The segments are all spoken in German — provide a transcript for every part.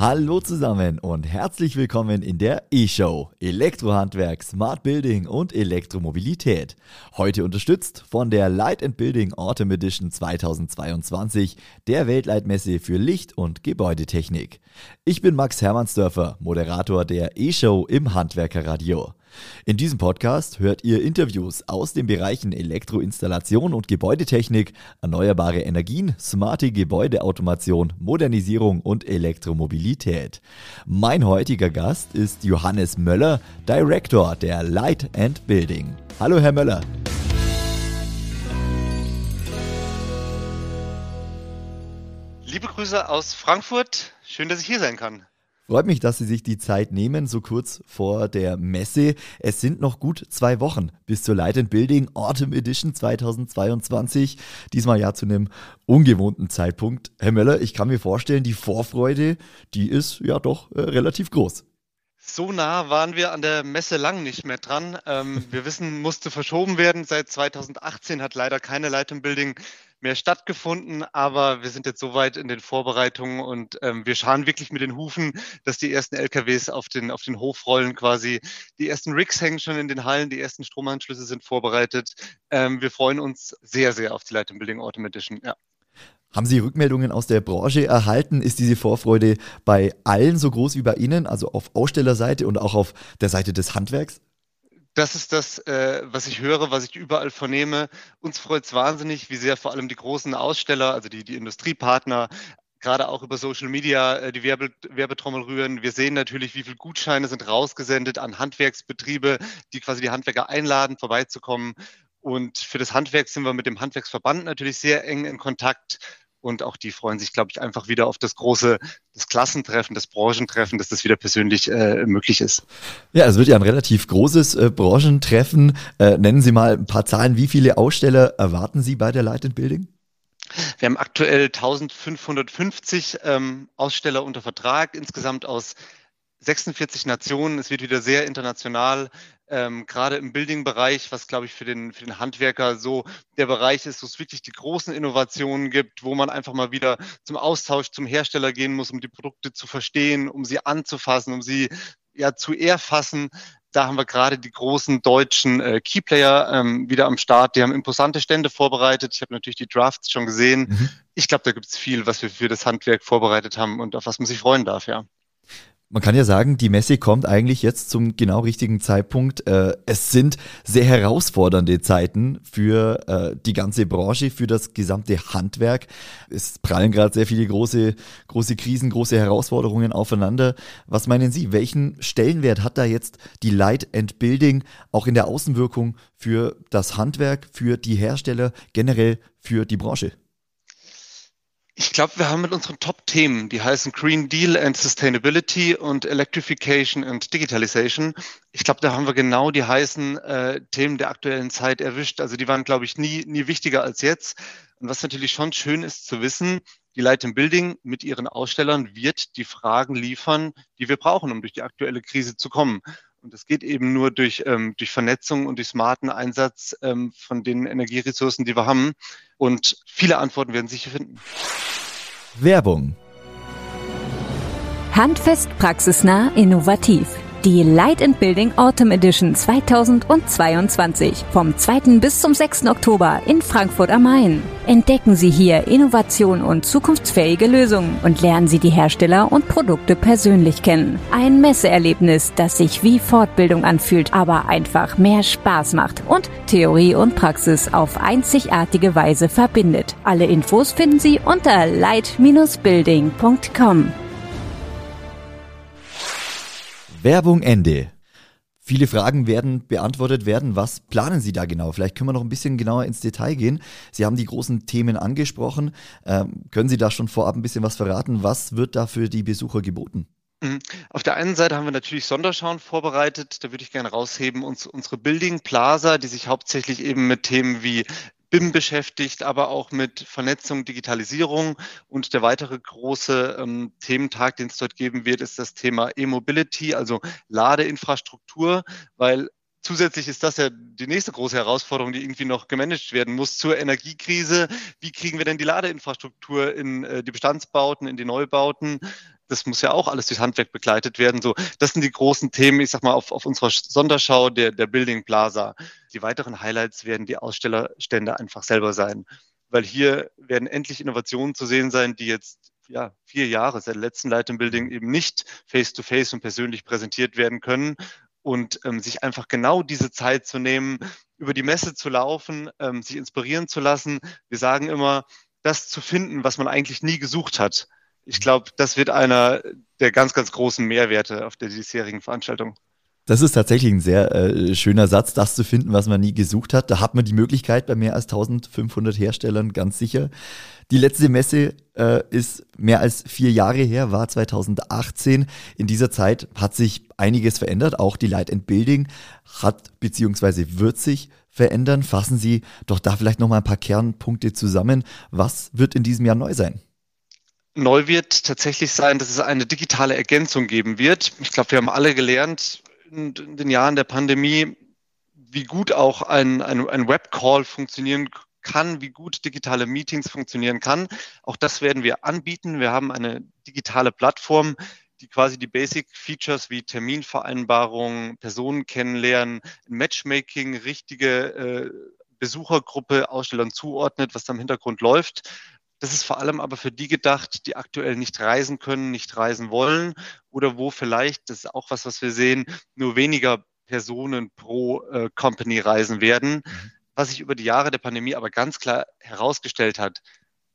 Hallo zusammen und herzlich willkommen in der E-Show Elektrohandwerk, Smart Building und Elektromobilität. Heute unterstützt von der Light and Building Autumn Edition 2022, der Weltleitmesse für Licht- und Gebäudetechnik. Ich bin Max Hermannsdörfer, Moderator der E-Show im Handwerkerradio. In diesem Podcast hört ihr Interviews aus den Bereichen Elektroinstallation und Gebäudetechnik, erneuerbare Energien, smarte Gebäudeautomation, Modernisierung und Elektromobilität. Mein heutiger Gast ist Johannes Möller, Director der Light and Building. Hallo, Herr Möller. Liebe Grüße aus Frankfurt. Schön, dass ich hier sein kann. Freut mich, dass Sie sich die Zeit nehmen, so kurz vor der Messe. Es sind noch gut zwei Wochen bis zur Light and Building Autumn Edition 2022. Diesmal ja zu einem ungewohnten Zeitpunkt. Herr Möller, ich kann mir vorstellen, die Vorfreude, die ist ja doch äh, relativ groß. So nah waren wir an der Messe lang nicht mehr dran. Ähm, wir wissen, musste verschoben werden. Seit 2018 hat leider keine and Building mehr stattgefunden, aber wir sind jetzt soweit in den Vorbereitungen und ähm, wir schauen wirklich mit den Hufen, dass die ersten LKWs auf den, auf den Hof rollen quasi. Die ersten Rigs hängen schon in den Hallen, die ersten Stromanschlüsse sind vorbereitet. Ähm, wir freuen uns sehr, sehr auf die Light Building Autumn Edition. Ja. Haben Sie Rückmeldungen aus der Branche erhalten? Ist diese Vorfreude bei allen so groß wie bei Ihnen, also auf Ausstellerseite und auch auf der Seite des Handwerks? das ist das, äh, was ich höre, was ich überall vernehme. Uns freut es wahnsinnig, wie sehr vor allem die großen Aussteller, also die, die Industriepartner, gerade auch über Social Media äh, die Werbe, Werbetrommel rühren. Wir sehen natürlich, wie viele Gutscheine sind rausgesendet an Handwerksbetriebe, die quasi die Handwerker einladen, vorbeizukommen. Und für das Handwerk sind wir mit dem Handwerksverband natürlich sehr eng in Kontakt. Und auch die freuen sich, glaube ich, einfach wieder auf das große, das Klassentreffen, das Branchentreffen, dass das wieder persönlich äh, möglich ist. Ja, es wird ja ein relativ großes äh, Branchentreffen. Äh, nennen Sie mal ein paar Zahlen. Wie viele Aussteller erwarten Sie bei der Light Building? Wir haben aktuell 1550 ähm, Aussteller unter Vertrag, insgesamt aus 46 Nationen. Es wird wieder sehr international ähm, gerade im Building-Bereich, was glaube ich für den, für den Handwerker so der Bereich ist, wo es wirklich die großen Innovationen gibt, wo man einfach mal wieder zum Austausch zum Hersteller gehen muss, um die Produkte zu verstehen, um sie anzufassen, um sie ja zu erfassen. Da haben wir gerade die großen deutschen äh, Keyplayer ähm, wieder am Start. Die haben imposante Stände vorbereitet. Ich habe natürlich die Drafts schon gesehen. Mhm. Ich glaube, da gibt es viel, was wir für das Handwerk vorbereitet haben und auf was man sich freuen darf, ja. Man kann ja sagen, die Messe kommt eigentlich jetzt zum genau richtigen Zeitpunkt. Äh, es sind sehr herausfordernde Zeiten für äh, die ganze Branche, für das gesamte Handwerk. Es prallen gerade sehr viele große, große Krisen, große Herausforderungen aufeinander. Was meinen Sie? Welchen Stellenwert hat da jetzt die Light and Building auch in der Außenwirkung für das Handwerk, für die Hersteller, generell für die Branche? Ich glaube, wir haben mit unseren Top-Themen, die heißen Green Deal and Sustainability und Electrification and Digitalization. Ich glaube, da haben wir genau die heißen äh, Themen der aktuellen Zeit erwischt. Also die waren, glaube ich, nie, nie wichtiger als jetzt. Und was natürlich schon schön ist zu wissen, die Light in Building mit ihren Ausstellern wird die Fragen liefern, die wir brauchen, um durch die aktuelle Krise zu kommen. Und das geht eben nur durch, ähm, durch Vernetzung und durch smarten Einsatz ähm, von den Energieressourcen, die wir haben. Und viele Antworten werden sich hier finden. Werbung. Handfest, praxisnah, innovativ. Die Light and Building Autumn Edition 2022 vom 2. bis zum 6. Oktober in Frankfurt am Main. Entdecken Sie hier Innovation und zukunftsfähige Lösungen und lernen Sie die Hersteller und Produkte persönlich kennen. Ein Messeerlebnis, das sich wie Fortbildung anfühlt, aber einfach mehr Spaß macht und Theorie und Praxis auf einzigartige Weise verbindet. Alle Infos finden Sie unter light-building.com. Werbung Ende. Viele Fragen werden beantwortet werden. Was planen Sie da genau? Vielleicht können wir noch ein bisschen genauer ins Detail gehen. Sie haben die großen Themen angesprochen. Ähm, können Sie da schon vorab ein bisschen was verraten? Was wird da für die Besucher geboten? Mhm. Auf der einen Seite haben wir natürlich Sonderschauen vorbereitet. Da würde ich gerne rausheben, uns, unsere Building Plaza, die sich hauptsächlich eben mit Themen wie BIM beschäftigt, aber auch mit Vernetzung, Digitalisierung. Und der weitere große ähm, Thementag, den es dort geben wird, ist das Thema E-Mobility, also Ladeinfrastruktur, weil Zusätzlich ist das ja die nächste große Herausforderung, die irgendwie noch gemanagt werden muss zur Energiekrise. Wie kriegen wir denn die Ladeinfrastruktur in äh, die Bestandsbauten, in die Neubauten? Das muss ja auch alles durchs Handwerk begleitet werden. So, das sind die großen Themen, ich sag mal, auf, auf unserer Sonderschau der, der Building Plaza. Die weiteren Highlights werden die Ausstellerstände einfach selber sein, weil hier werden endlich Innovationen zu sehen sein, die jetzt ja, vier Jahre seit der letzten Light Building eben nicht face-to-face -face und persönlich präsentiert werden können und ähm, sich einfach genau diese Zeit zu nehmen, über die Messe zu laufen, ähm, sich inspirieren zu lassen. Wir sagen immer, das zu finden, was man eigentlich nie gesucht hat. Ich glaube, das wird einer der ganz, ganz großen Mehrwerte auf der diesjährigen Veranstaltung. Das ist tatsächlich ein sehr äh, schöner Satz, das zu finden, was man nie gesucht hat. Da hat man die Möglichkeit bei mehr als 1500 Herstellern ganz sicher. Die letzte Messe äh, ist mehr als vier Jahre her, war 2018. In dieser Zeit hat sich einiges verändert. Auch die Light and Building hat beziehungsweise wird sich verändern. Fassen Sie doch da vielleicht noch mal ein paar Kernpunkte zusammen. Was wird in diesem Jahr neu sein? Neu wird tatsächlich sein, dass es eine digitale Ergänzung geben wird. Ich glaube, wir haben alle gelernt, in den Jahren der Pandemie, wie gut auch ein, ein, ein Webcall funktionieren kann, wie gut digitale Meetings funktionieren kann. Auch das werden wir anbieten. Wir haben eine digitale Plattform, die quasi die Basic Features wie Terminvereinbarung, Personen kennenlernen, Matchmaking, richtige äh, Besuchergruppe Ausstellern zuordnet, was da im Hintergrund läuft. Das ist vor allem aber für die gedacht, die aktuell nicht reisen können, nicht reisen wollen oder wo vielleicht, das ist auch was, was wir sehen, nur weniger Personen pro äh, Company reisen werden. Mhm. Was sich über die Jahre der Pandemie aber ganz klar herausgestellt hat,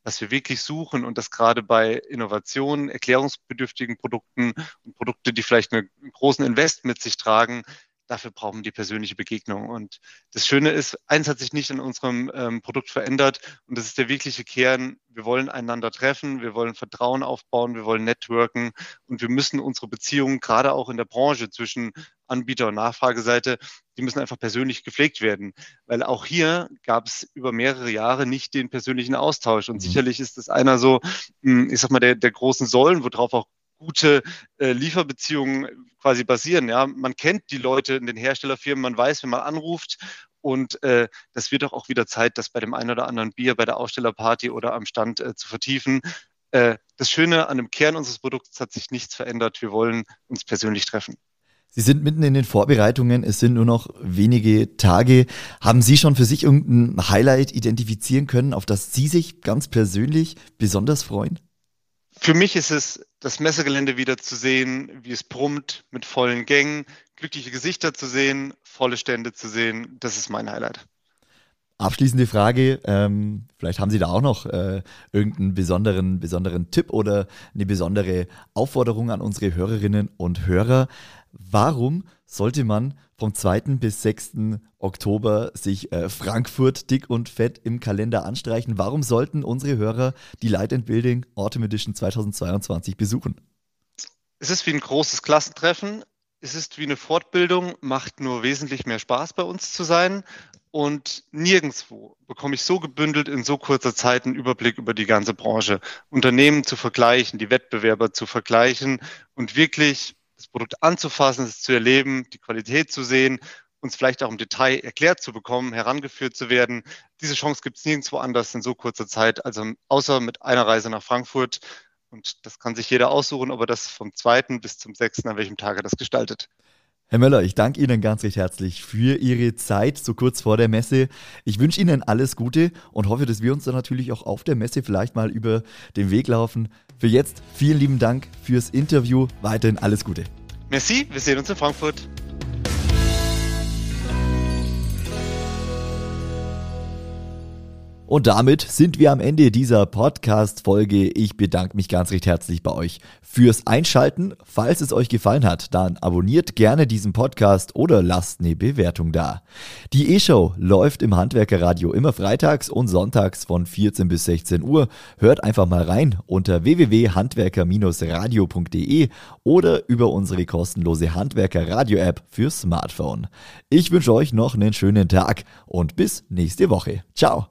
was wir wirklich suchen und das gerade bei Innovationen, erklärungsbedürftigen Produkten und Produkte, die vielleicht einen großen Invest mit sich tragen, dafür brauchen wir die persönliche Begegnung. Und das Schöne ist, eins hat sich nicht in unserem ähm, Produkt verändert und das ist der wirkliche Kern. Wir wollen einander treffen, wir wollen Vertrauen aufbauen, wir wollen networken und wir müssen unsere Beziehungen gerade auch in der Branche zwischen Anbieter- und Nachfrageseite, die müssen einfach persönlich gepflegt werden. Weil auch hier gab es über mehrere Jahre nicht den persönlichen Austausch. Und mhm. sicherlich ist das einer so, hm, ich sag mal, der, der großen Säulen, worauf auch gute äh, Lieferbeziehungen quasi basieren. Ja, man kennt die Leute in den Herstellerfirmen, man weiß, wenn man anruft. Und äh, das wird doch auch wieder Zeit, das bei dem einen oder anderen Bier, bei der Ausstellerparty oder am Stand äh, zu vertiefen. Äh, das Schöne an dem Kern unseres Produkts hat sich nichts verändert. Wir wollen uns persönlich treffen. Sie sind mitten in den Vorbereitungen, es sind nur noch wenige Tage. Haben Sie schon für sich irgendein Highlight identifizieren können, auf das Sie sich ganz persönlich besonders freuen? Für mich ist es das Messegelände wieder zu sehen, wie es brummt mit vollen Gängen, glückliche Gesichter zu sehen, volle Stände zu sehen. Das ist mein Highlight. Abschließende Frage, ähm, vielleicht haben Sie da auch noch äh, irgendeinen besonderen, besonderen Tipp oder eine besondere Aufforderung an unsere Hörerinnen und Hörer. Warum sollte man vom 2. bis 6. Oktober sich äh, Frankfurt dick und fett im Kalender anstreichen. Warum sollten unsere Hörer die Light and Building Autumn Edition 2022 besuchen? Es ist wie ein großes Klassentreffen. Es ist wie eine Fortbildung, macht nur wesentlich mehr Spaß bei uns zu sein. Und nirgendwo bekomme ich so gebündelt in so kurzer Zeit einen Überblick über die ganze Branche. Unternehmen zu vergleichen, die Wettbewerber zu vergleichen und wirklich das Produkt anzufassen, es zu erleben, die Qualität zu sehen, uns vielleicht auch im Detail erklärt zu bekommen, herangeführt zu werden. Diese Chance gibt es nirgendwo anders in so kurzer Zeit, also außer mit einer Reise nach Frankfurt. Und das kann sich jeder aussuchen, ob er das vom 2. bis zum 6. an welchem Tag er das gestaltet. Herr Möller, ich danke Ihnen ganz recht herzlich für Ihre Zeit so kurz vor der Messe. Ich wünsche Ihnen alles Gute und hoffe, dass wir uns dann natürlich auch auf der Messe vielleicht mal über den Weg laufen. Für jetzt vielen lieben Dank fürs Interview. Weiterhin alles Gute. Merci, wir sehen uns in Frankfurt. Und damit sind wir am Ende dieser Podcast-Folge. Ich bedanke mich ganz recht herzlich bei euch fürs Einschalten. Falls es euch gefallen hat, dann abonniert gerne diesen Podcast oder lasst eine Bewertung da. Die E-Show läuft im Handwerkerradio immer freitags und sonntags von 14 bis 16 Uhr. Hört einfach mal rein unter www.handwerker-radio.de oder über unsere kostenlose Handwerker-Radio-App für Smartphone. Ich wünsche euch noch einen schönen Tag und bis nächste Woche. Ciao.